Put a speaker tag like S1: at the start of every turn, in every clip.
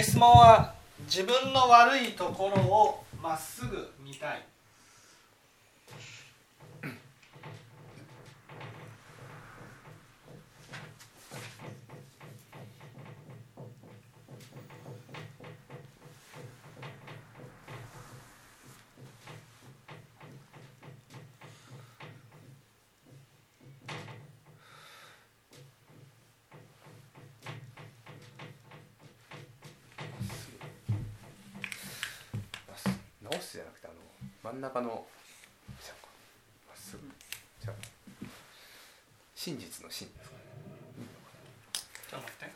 S1: 質問は自分の悪いところをまっすぐ見たい
S2: 直すじゃなくてあの真ん中の真実の真ですかね。
S1: ちょっと待って。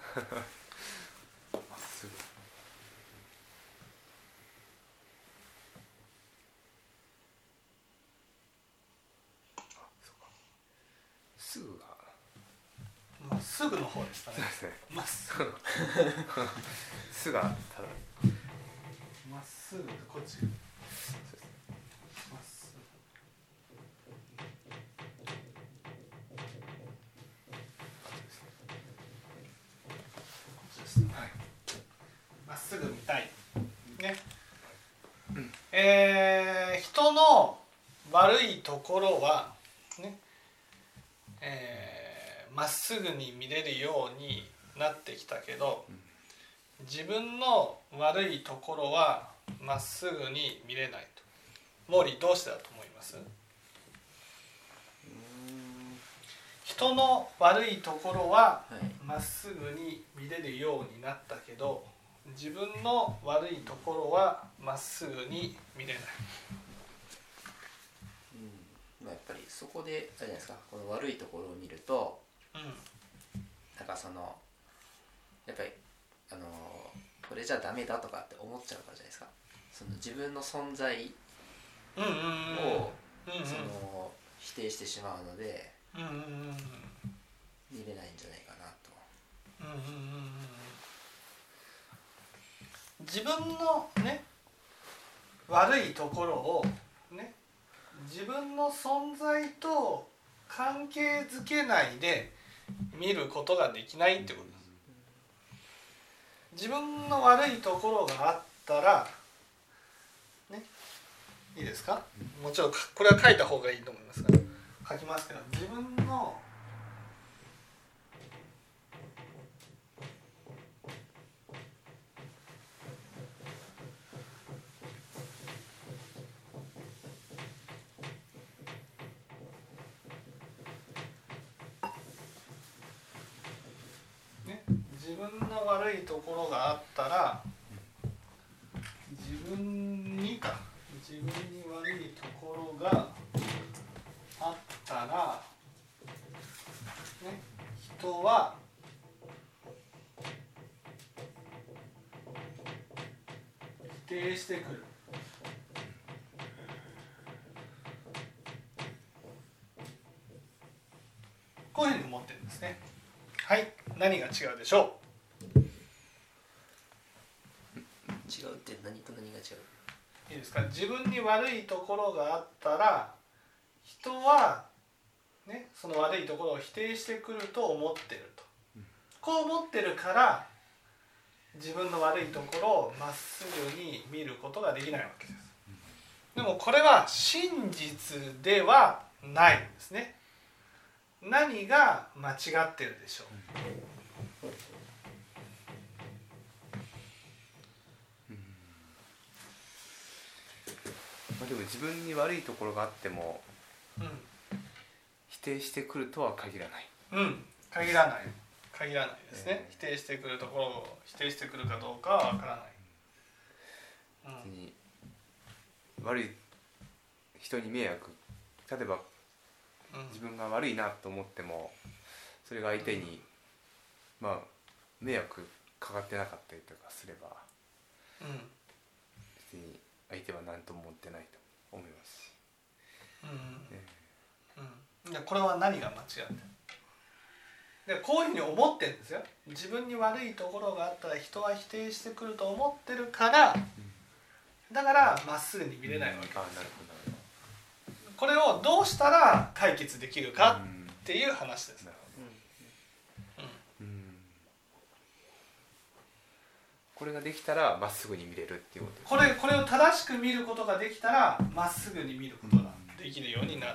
S2: まっすぐ。あそうか。すぐが
S1: まっすぐの方でしたね。まっすぐ。
S2: すがただ
S1: まっすぐ こっち
S2: そうですね
S1: まっすぐ
S2: あそうですね
S1: こっちですねはいまっすぐ見たい。ね。えー人の悪いところはね。えーまっすぐに見れるようになってきたけど自分の悪いところはまっすぐに見れないと。モーリーどうしてだと思います？人の悪いところは
S3: はい。
S1: まっすぐに見れるようになったけど自分の悪いところはまっすぐに見れない。
S3: うん。まあ、やっぱりそこであれじゃないですか。この悪いところを見ると
S1: う
S3: なんかそのやっぱりあのこれじゃダメだとかって思っちゃうからじゃないですか。その自分の存在を、その否定してしまうので見れないんじゃないかなと。
S1: うんうんうんうん自分のね悪いところをね自分の存在と関係づけないで見ることができないってことです。自分の悪いところがあったらねいいですか？もちろんこれは書いた方がいいと思いますが書きますけど自分のね、自分の悪いところがあったら自分にか自分に悪いところがあったら、ね、人は否定してくる。こういうふうに思ってるんですね。はい、何が違うでしょ
S3: 違うって何と何が違う
S1: う。いいですか？自分に悪いところがあったら、人はね、その悪いところを否定してくると思ってると。こう思ってるから、自分の悪いところをまっすぐに見ることができないわけです。でもこれは真実ではないんですね。何が間違ってるでしょう？
S2: でも自分に悪いところがあっても
S1: う
S2: 否定してくるとは限らない。
S1: ん、うん、限らない。限らないですね、否定してくるところを否定してくるかどうかはわからない、
S2: 別に悪い人に迷惑例えば
S1: うん。うん
S2: 自分が悪いなと思ってもそれが相手にまあ迷惑かかってなかったりとかすれば
S1: うん。
S2: 別に相手は何とも思ってないと思います。し、
S1: うん。うん、いやこれは何が間違ってるでこういうふうに思ってるんですよ。自分に悪いところがあったら人は否定してくると思ってるからだからまっすぐに見れないわけ
S2: ああなるほどなる
S1: これをどうしたら解決できるか
S2: うん
S1: っていう話です。
S2: なるほどうんこれができたらまっすぐに見れるっていうことです
S1: これこれを正しく見ることができたらまっすぐに見ることができるようになる、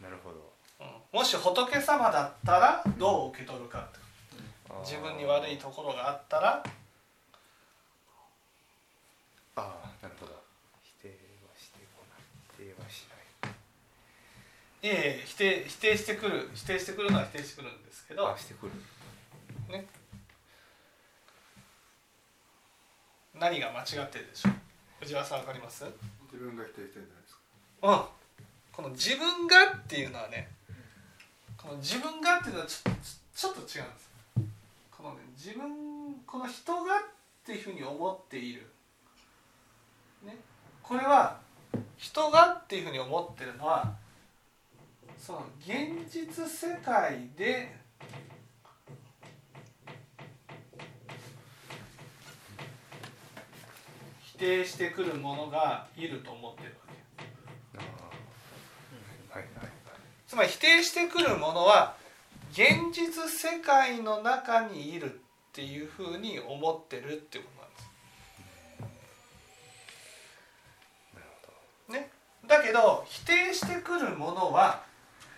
S2: なるほど。
S1: うん。もし仏様だったらどう受け取るか自分に悪いところがあったら。
S2: ああなるほど。否定はしてこない。否定はしない。
S1: いえ否定否定してくる。否定してくるのは否定してくるんですけど。
S2: あしてくる。
S1: ね何が間違ってるでしょう？藤原さんわかります？うん
S4: 自分が否定してるんじゃないですか。
S1: この自分がっていうのはねこの自分がっていうのはちょちょちょっと違うんですこのね自分この人がっていうふうに思っている、ね、これは人がっていうふうに思ってるのはその現実世界で否定してくるものがいると思ってるわけ。
S2: はいはいはい
S1: つまり否定してくるものは現実世界の中にいるっていうふうに思ってるっていうことなんです。ね、だけど否定してくるものは、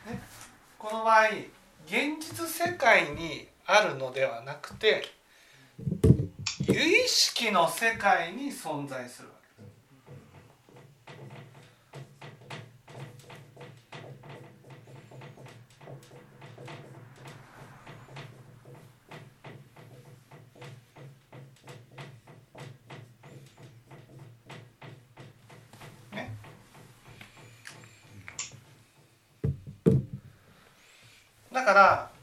S1: ね、この場合現実世界にあるのではなくて有意識の世界に存在するわけです。だから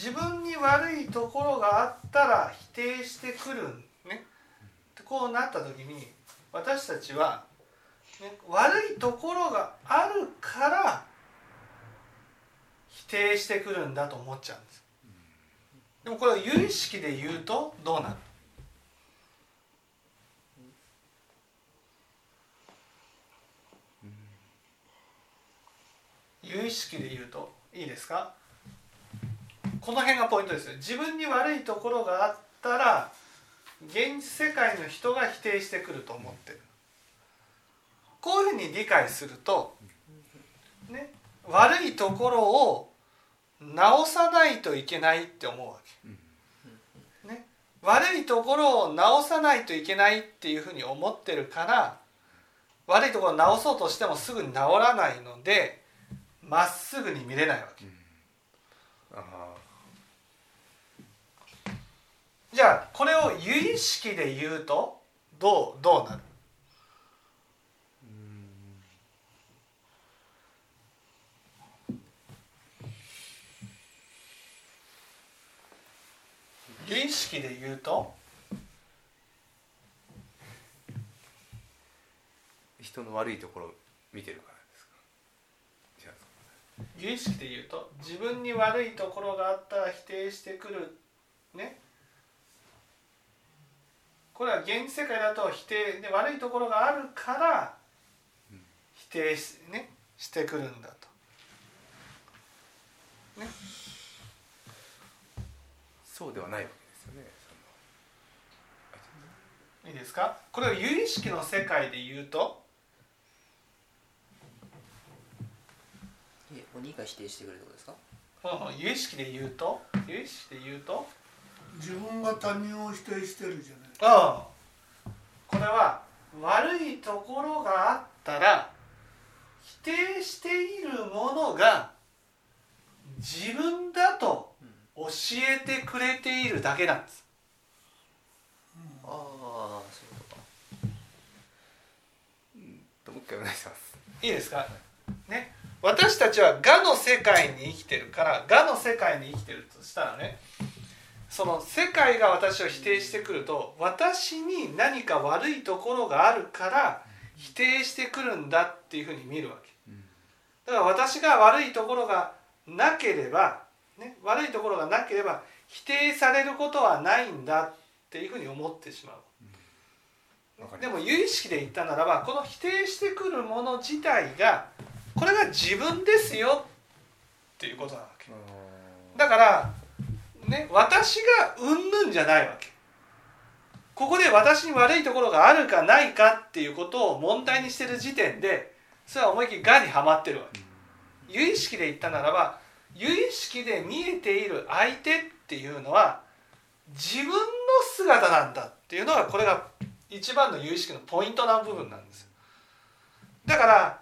S1: 自分に悪いところがあったら否定してくるね。こうなった時に私たちは、ね、悪いところがあるから否定してくるんだと思っちゃうんです。でもこれを有意識で言うとどうなる？有意識で言うといいですか？この辺がポイントですよ。自分に悪いところがあったら現実世界の人が否定してくると思ってる。こういうふうに理解すると、ね、悪いところを直さないといけないって思うわけ、ね、悪いところを直さないといけないっていうふうに思ってるから悪いところを直そうとしてもすぐに直らないのでまっすぐに見れないわけ
S2: ああ
S1: じゃあこれを有意識で言うとどうどうなる？有意識で言うと？
S2: 人の悪いところを見てるからですか？じゃあ
S1: 有意識で言うと自分に悪いところがあったら否定してくる。ね？これは現実世界だと否定で悪いところがあるから否定し,、ね、してくるんだと。ね、
S2: そうではないわけですよね。
S1: いいですか？これを有意識の世界で言うと？
S3: え鬼が否定してくれるってことですか？
S1: うん有意識で言うと？有意識で言うと？
S4: 自分が他人を否定してるじゃない。
S1: うん。これは悪いところがあったら否定しているものが自分だと教えてくれているだけなんです。
S3: ああそういうことか。
S2: ともう一回お願いします。
S1: いいですか？ね。私たちは我の世界に生きてるから我の世界に生きてるとしたらねその世界が私を否定してくると私に何か悪いところがあるから否定してくるんだっていうふうに見るわけ。だから私が悪いところがなければ、ね、悪いところがなければ否定されることはないんだっていうふうに思ってしまう。でも有意識で言ったならばこの否定してくるもの自体がこれが自分ですよっていうことなわけ。だからね私がうんぬんじゃないわけ。ここで私に悪いところがあるかないかっていうことを問題にしてる時点でそれは思いっきりがにはまってるわけ。有意識で言ったならば有意識で見えている相手っていうのは自分の姿なんだっていうのがこれが一番の有意識のポイントな部分なんですだから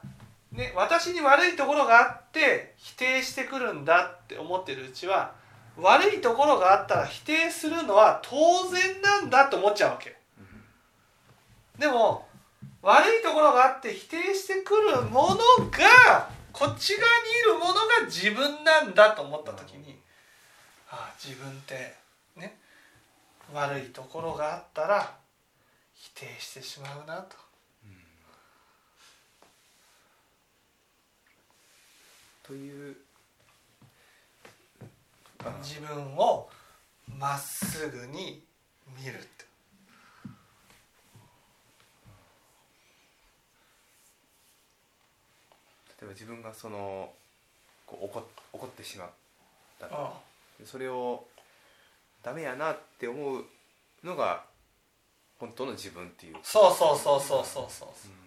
S1: ね、私に悪いところがあって否定してくるんだって思ってるうちは悪いところがあったら否定するのは当然なんだと思っちゃうわけでも悪いところがあって否定してくるものがこっち側にいるものが自分なんだと思った時にああ自分ってね悪いところがあったら否定してしまうなと。
S2: という
S1: 自分をまっすぐに見るって。
S2: 例えば自分がそのこう怒怒ってしまったそれをダメやなって思うのが本当の自分っていう。
S1: そうそうそうそうそうそう、
S2: うん、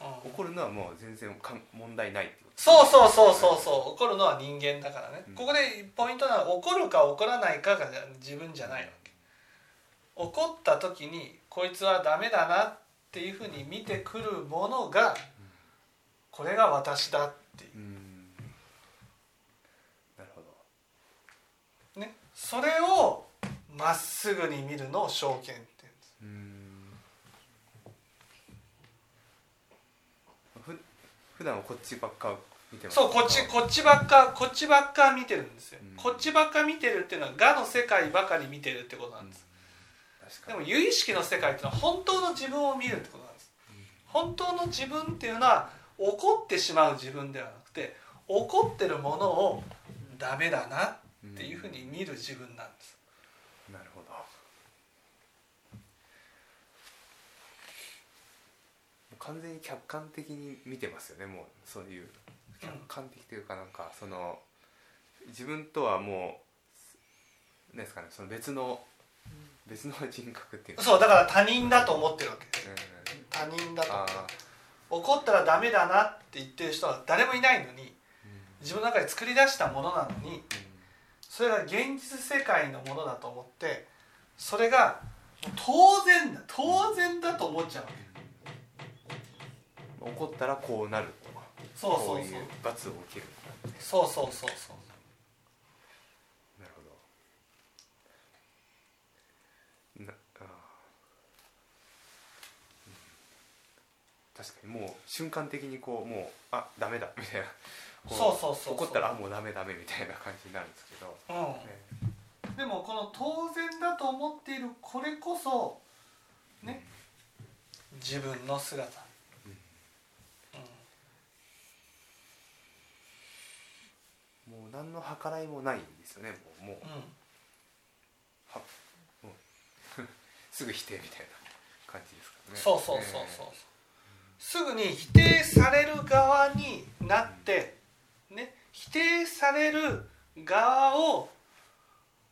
S2: 怒るのはもう全然か問題ない
S1: そうそうそうそうそう。怒るのは人間だからね、ここでポイントなのは怒るか怒らないかが自分じゃないわけ。怒った時にこいつはダメだなっていうふうに見てくるものがこれが私だっていう、
S2: なるほ
S1: ど。ね。それをまっすぐに見るのを証券っていうん
S2: です普段はこっちばっか
S1: そうこっちこっちばっかこっちばっか見てるんですよ、うん、こっちばっか見てるっていうのは我の世界ばかり見てるってことなんです、うん、でも有意識の世界っていうのは本当の自分を見るってことなんです、うん、本当の自分っていうのは怒ってしまう自分ではなくて怒ってるものをダメだなっていうふうに見る自分なんです、
S2: なるほど完全に客観的に見てますよねもうそういう客観的というかなんかその自分とはもうですかねその別の別の人格っていう
S1: そうだから他人だと思ってるわけ。です、うん、他人だと。怒ったらダメだなって言ってる人は誰もいないのに自分の中で作り出したものなのにそれが現実世界のものだと思ってそれが当然だ当然だと思っちゃうわ
S2: け怒ったらこうなる
S1: そうそうそう。
S2: 罰を受ける
S1: そうそうそうそう
S2: なるほど。なあ、確かにもう瞬間的にこうもうあダメだみたいな。
S1: そうそうそう
S2: 怒ったらあもうダメダメみたいな感じになるんですけど、
S1: うん。ね、でもこの当然だと思っているこれこそね、うん、自分の姿
S2: もう何の計らいもないんですよね。もうもう、うん、はもう。すぐ否定みたいな感じですかね。
S1: そうそうそうそう、えー、すぐに否定される側になって、うん、ね否定される側を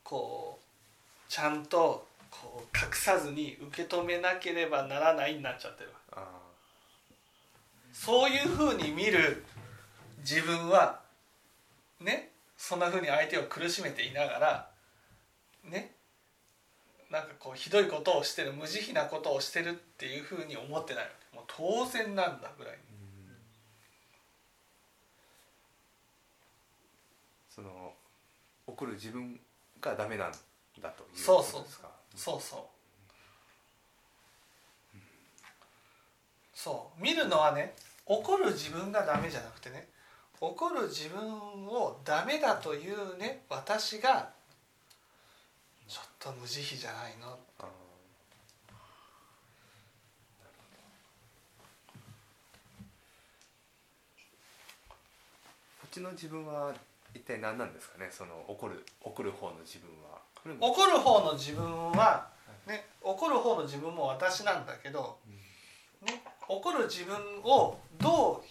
S1: こうちゃんとこう隠さずに受け止めなければならないになっちゃってるそういうふうに見る自分はねそんなふうに相手を苦しめていながらねなんかこうひどいことをしてる無慈悲なことをしてるっていうふうに思ってないもう当然なんだぐらいに。
S2: その怒る自分がダメなんだという
S1: そうそう。そうそう。そう。見るのはね怒る自分がダメじゃなくてね怒る自分をダメだというね私がちょっと無慈悲じゃないの。こ
S2: っちの自分は一体何なんですかね？その怒る怒る方の自分は。
S1: 怒る方の自分は、ね、怒る方の自分も私なんだけど、ね、怒る自分をどう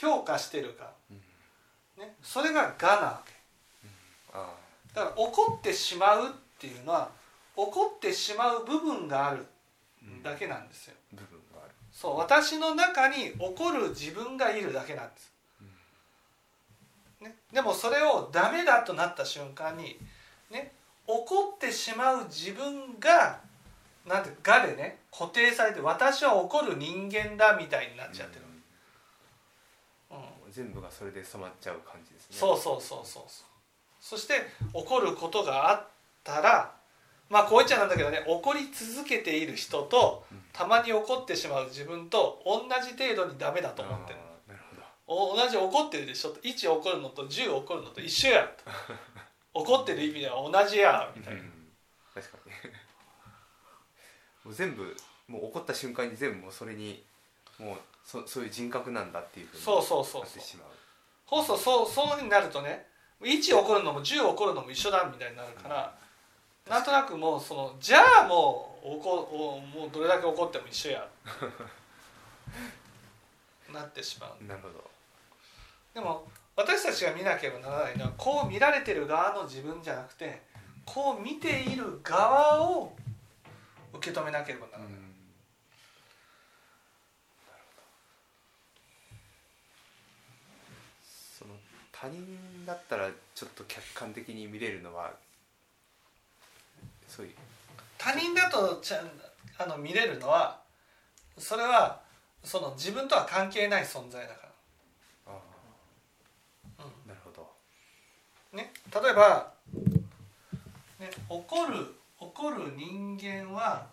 S1: 評価してるか、ね、それが我なわけ。だから怒ってしまうっていうのは怒ってしまう部分があるだけなんですよ、
S2: 部分がある。
S1: そう私の中に怒る自分がいるだけなんです、ね、でもそれをダメだとなった瞬間にね。怒ってしまう自分がなんて「が」でね固定されて私は怒る人間だみたいになっちゃってる、うん
S2: 全部がそれで染まっちゃう感じですね。
S1: そうそうそうそうそう。そして怒ることがあったらまあこう言っちゃなんだけどね怒り続けている人と
S2: うん。
S1: たまに怒ってしまう自分と同じ程度にダメだと思ってる
S2: なるほど。
S1: お同じ怒ってるでしょ？1怒るのと10怒るのと一緒やと 怒ってる意味は同じやみたいな、
S2: うん。確かに。もう全部もう怒った瞬間に全部もうそれにもうそそういう人格なんだっていうふうに
S1: そうそうそうそう。
S2: なってしまう。
S1: そうそうそうそうになるとね1怒るのも10怒るのも一緒だみたいになるからなんとなくもうそのじゃあもう怒おもうどれだけ怒っても一緒や。なってしまう。
S2: なるほど。
S1: でも私たちが見なければならないのはこう見られてる側の自分じゃなくてこう見ている側を受け止めなければならない、
S2: うんその他人だったらちょっと客観的に見れるのはそういう。
S1: 他人だとちゃんあの見れるのはそれはその自分とは関係ない存在だか
S2: あ
S1: ら、
S2: あなるほど。
S1: うんね、例えば、ね、怒る怒る人間は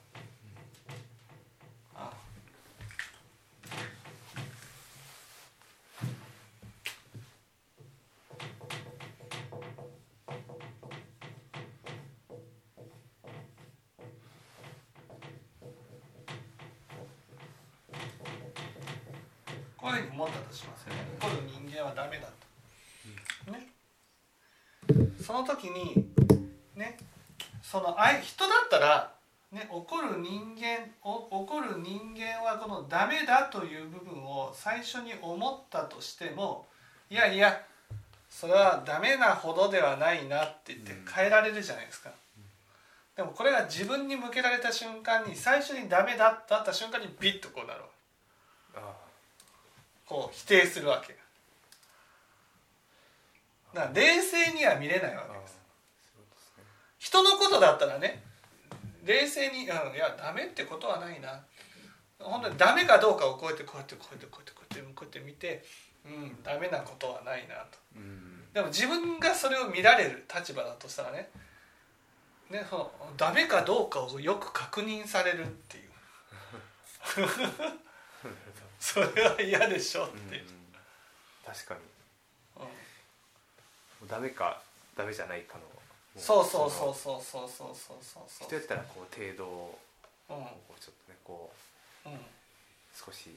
S1: こうい。うふうに思ったとしますよね。怒る人間はダメだと。ね。その時にねその人だったら、ね、怒る人間お怒る人間はこのダメだという部分を最初に思ったとしてもいやいやそれはダメなほどではないなって言って変えられるじゃないですか。でもこれが自分に向けられた瞬間に最初にダメだった瞬間にビッとこうなるわけ。
S2: あ
S1: こう否定するわけだから冷静には見れないわけです。人のことだったらね冷静に「うん、いやダメってことはないな」本当にダメかどうかをこうやってこうやってこうやってこうやってこうやってこうやって見てうんダメなことはないなと。
S2: うん。
S1: でも自分がそれを見られる立場だとしたらねねそのダメかどうかをよく確認されるっていう それは嫌でしょっていう、
S2: うん確かに。
S1: うん。
S2: ダメかダメじゃないかの。も
S1: そうそうそう
S2: の
S1: そうそうそうそう。そうそう
S2: 人やったらこう程度を
S1: うん。
S2: こうちょっとねこう
S1: うん。
S2: 少し。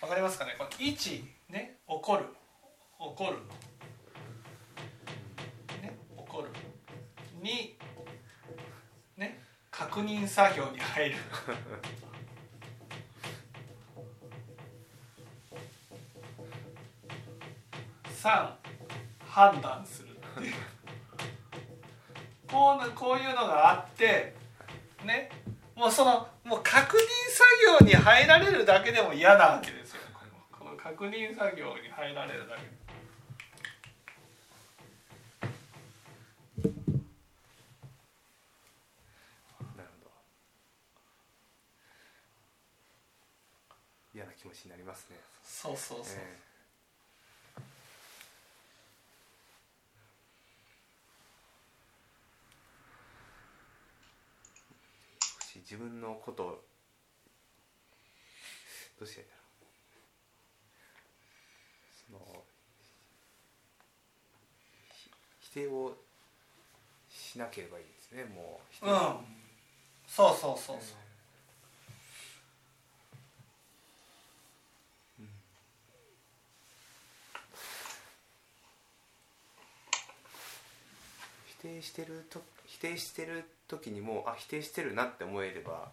S1: わかりますかね？この1ね怒る。怒る。ね怒る。2ね確認作業に入る 3判断するっていう。こうなこういうのがあってね。もうそのもう確認作業に入られるだけでも嫌なわけですよ。この確認作業に入られるだけ。で
S2: 嫌な気持ちになりますね。
S1: そうそうそう、
S2: ええ少し自分のことをどうしてやろう。その否定をしなければいいですねもう否定
S1: うんそうそうそうそう。
S2: 否定してると否定してる時にもあ否定してるなって思えれば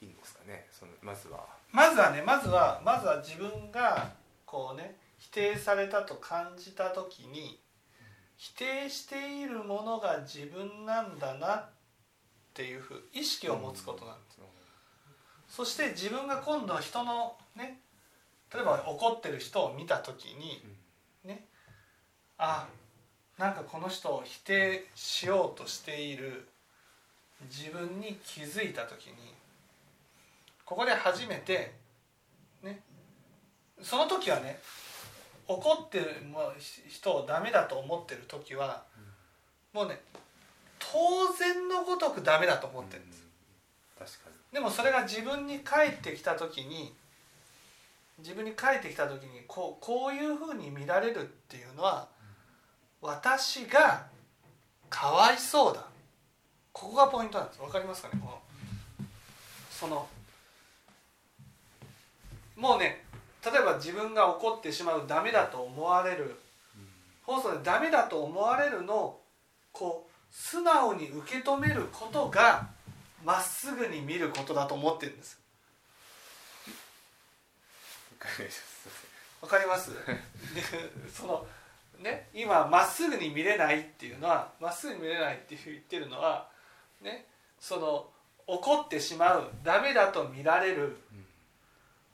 S2: いいんですかね。そのまずは。
S1: まずはねまずはまずは自分がこうね否定されたと感じた時に否定しているものが自分なんだなっっていうふう意識を持つことなんです、そして自分が今度は人のね例えば怒ってる人を見た時にねあなんかこの人を否定しようとしている自分に気づいた時にここで初めてねその時はね怒ってる人をダメだと思ってる時はもうね当然のごとくダメだと思ってるんです。
S2: 確かに。
S1: でもそれが自分に返ってきた時に自分に返ってきた時にこうこういうふうに見られるっていうのは私がかわいそうだここがポイントなんです。わかりますかね？このそのもうね例えば自分が怒ってしまうダメだと思われる放送でダメだと思われるのをこう素直に受け止めることがまっすぐに見ることだと思ってるんです。わかります。で そのね今まっすぐに見れないっていうのはまっすぐに見れないって言ってるのはねその怒ってしまうダメだと見られる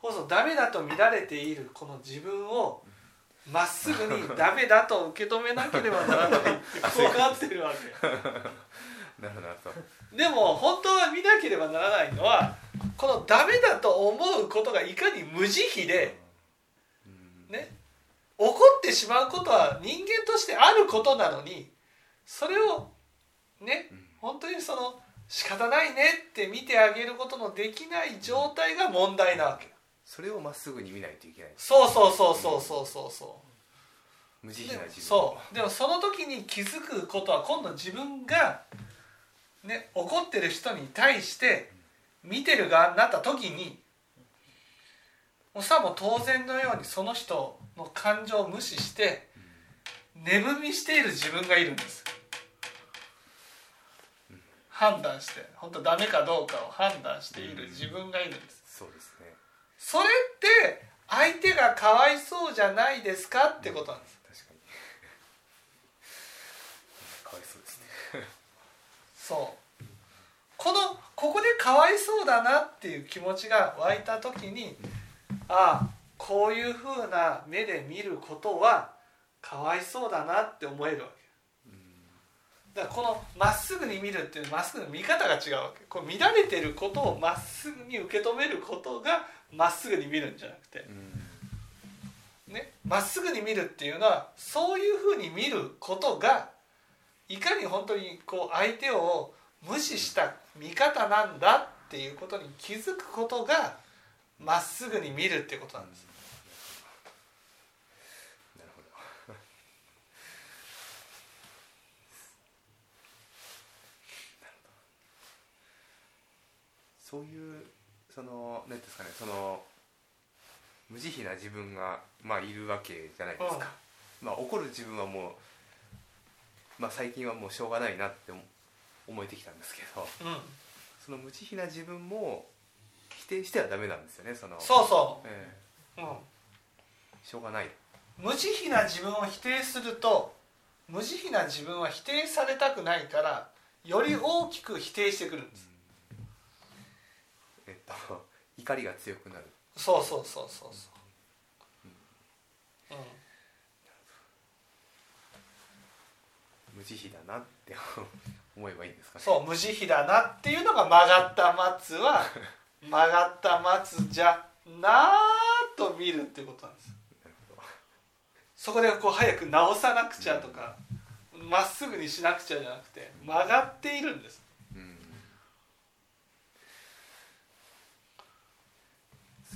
S1: こそダメだと見られているこの自分をまっすぐにダメだと受け止めなければならない ってこうなってるわけ。
S2: なるほど
S1: でも本当は見なければならないのはこのダメだと思うことがいかに無慈悲でね怒ってしまうことは人間としてあることなのにそれをね本当にその仕方ないねって見てあげることのできない状態が問題なわけ。
S2: それをまっすぐに見ないといけない。
S1: そうそうそうそうそうそうそう。
S2: 無慈悲な自分。
S1: そう。でもその時に気づくことは今度自分が、ね、怒ってる人に対して見てる側になった時にもうさも当然のようにその人の感情を無視して寝踏みしている自分がいるんです判断して本当ダメかどうかを判断している自分がいるんです。
S2: そうですね。
S1: それって相手がかわいそうじゃないですかってことなんです。
S2: 確かに。かわいそうですね。
S1: そう。このここでかわいそうだなっていう気持ちが湧いた時にああこういうふうな目で見ることはかわいそうだなって思えるわけだからこのまっすぐに見るっていうまっすぐの見方が違うわけ。こう乱れてることをまっすぐに受け止めることがまっすぐに見るんじゃなくて。ね。まっすぐに見るっていうのはそういうふうに見ることがいかに本当にこう相手を無視した見方なんだっていうことに気づくことがまっすぐに見るっていうことなんです。
S2: なるほどそういうその何ですかねその無慈悲な自分がまあいるわけじゃないですか、まあ怒る自分はもうまあ最近はもうしょうがないなって思思えてきたんですけど
S1: うん、
S2: その無慈悲な自分も否定してはダメなんですよねその
S1: そうそ
S2: え
S1: う、うん、
S2: えしょうがない。
S1: 無慈悲な自分を否定すると無慈悲な自分は否定されたくないからより大きく否定してくるんです
S2: えっと怒りが強くなる。
S1: そうそうそうそうそう、うん、
S2: 無慈悲だなって思えばいいんですかね。
S1: そう無慈悲だなっていうのが曲がった松は曲 がった松じゃなーと見るっていうことなんです。そこでこう早く直さなくちゃとかまっすぐにしなくちゃじゃなくて曲がっているんです
S2: うん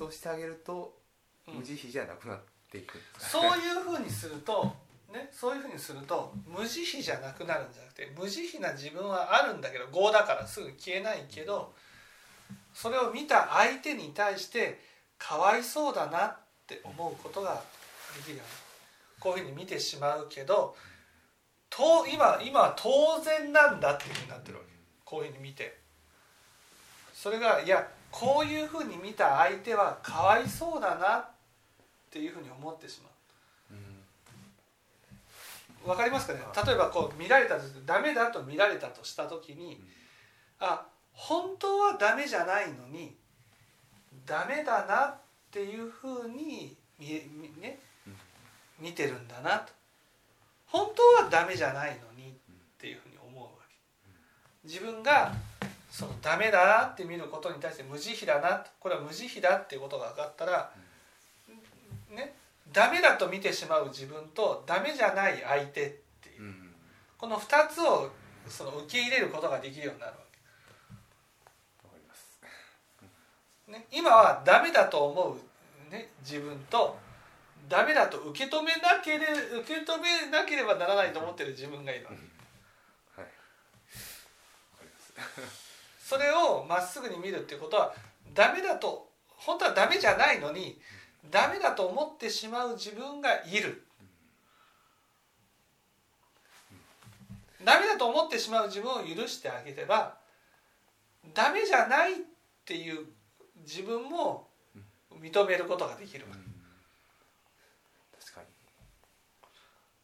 S2: そうしてあげると
S1: うん。
S2: 無慈悲じゃなくなっていく
S1: そういうふうにするとねそういうふうにすると無慈悲じゃなくなるんじゃなくて無慈悲な自分はあるんだけど業だからすぐ消えないけどそれを見た相手に対してかわいそうだなって思うことができるようにこういうふうに見てしまうけどと今今は当然なんだっていうふうになってるわけ。こういうふうに見て。それがいやこういうふうに見た相手はかわいそうだなっていうふうに思ってしまう。
S2: うん。
S1: わかりますかね？例えばこう見られたとダメだと見られたとした時にあ本当はダメじゃないのにダメだなっていうふうに見ね？見てるんだなと。本当はダメじゃないのにっていうふうに思うわけ。自分がそのダメだなって見ることに対して無慈悲だなこれは無慈悲だっていうことが分かったらねダメだと見てしまう自分とダメじゃない相手っていう。
S2: うん。
S1: この2つをその受け入れることができるようになるわけ、ね、今はダメだと思う、ね、自分とダメだと受け止めなけれ受け止めなければならないと思ってる自分がいるわけ。
S2: はい。わかります
S1: それをまっすぐに見るっていうことはダメだと本当はダメじゃないのにダメだと思ってしまう自分がいる。ダメだと思ってしまう自分を許してあげればダメじゃないっていう自分も認めることができる。わけ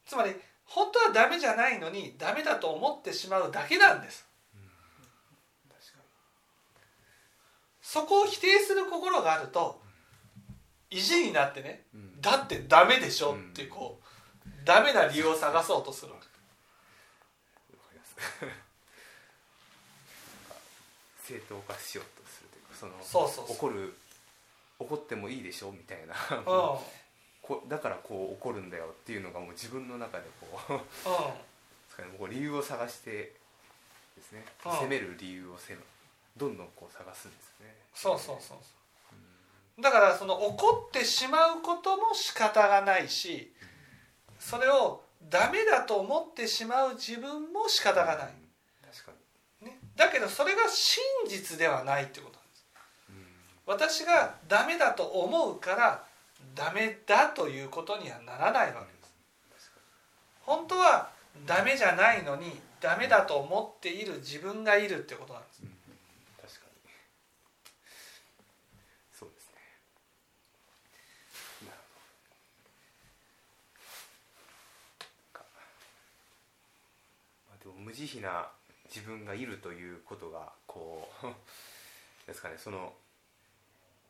S1: つまり本当はダメじゃないのにダメだと思ってしまうだけなんです
S2: 確か
S1: そこを否定する心があると意地になってね
S2: にうん。
S1: だってダメでしょっていうこうダメな理由を探そうとするわけ。
S2: 正当化しようとするというかその
S1: そうそうそう。
S2: 怒る怒ってもいいでしょ？みたいな。
S1: うん。
S2: こだからこう怒るんだよっていうのがもう自分の中でこう
S1: う
S2: う理由を探してですね。
S1: うん。
S2: 責める理由をせどんどんこう探すんですよね。
S1: そうそうそうそう。だからその怒ってしまうことも仕方がないしそれをダメだと思ってしまう自分も仕方がない、
S2: うん確かに。
S1: ね、だけどそれが真実ではないってことなんです。
S2: うん。
S1: 私がダメだと思うからダメだということにはならないわけです。本当はダメじゃないのにダメだと思っている自分がいるってことなんです
S2: うん確かにそうですねなるほどなんかまあでも無慈悲な自分がいるということがこう ですかねその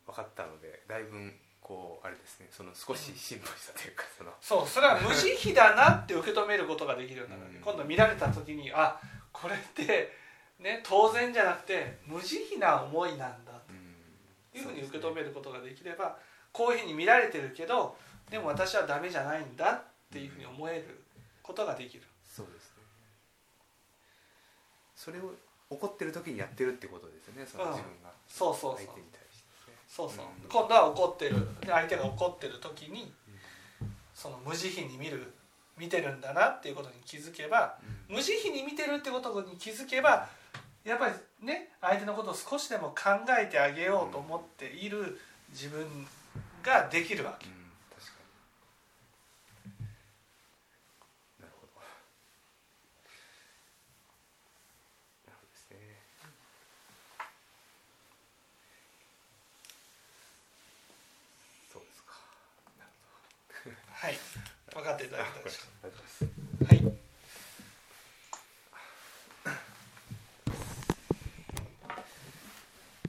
S2: 分かったのでだいぶこうあれですねその少し進歩したというかその。
S1: そうそれは無慈悲だなって受け止めることができるようになる。
S2: うん。
S1: 今度見られた時にあこれってね当然じゃなくて無慈悲な思いなんだ
S2: うん
S1: というふうに受け止めることができればこういうふうに見られてるけどでも私はダメじゃないんだっていうふうに思えることができる。
S2: そうですねそれを怒ってる時にやってるってことですよねその
S1: うん。
S2: 自分が。相手に対して。ね
S1: そうそう。
S2: うん。
S1: 今度は怒ってる。で相手が怒ってる時にその無慈悲に見る見てるんだなっていうことに気づけば
S2: うん。
S1: 無慈悲に見てるってことに気づけばやっぱりね相手のことを少しでも考えてあげようと思っている自分ができるわけ
S2: うん確かになるほどなるほどですねそうですかなる
S1: はい分かっていただけたでしょう。か
S2: ほどありがとうございます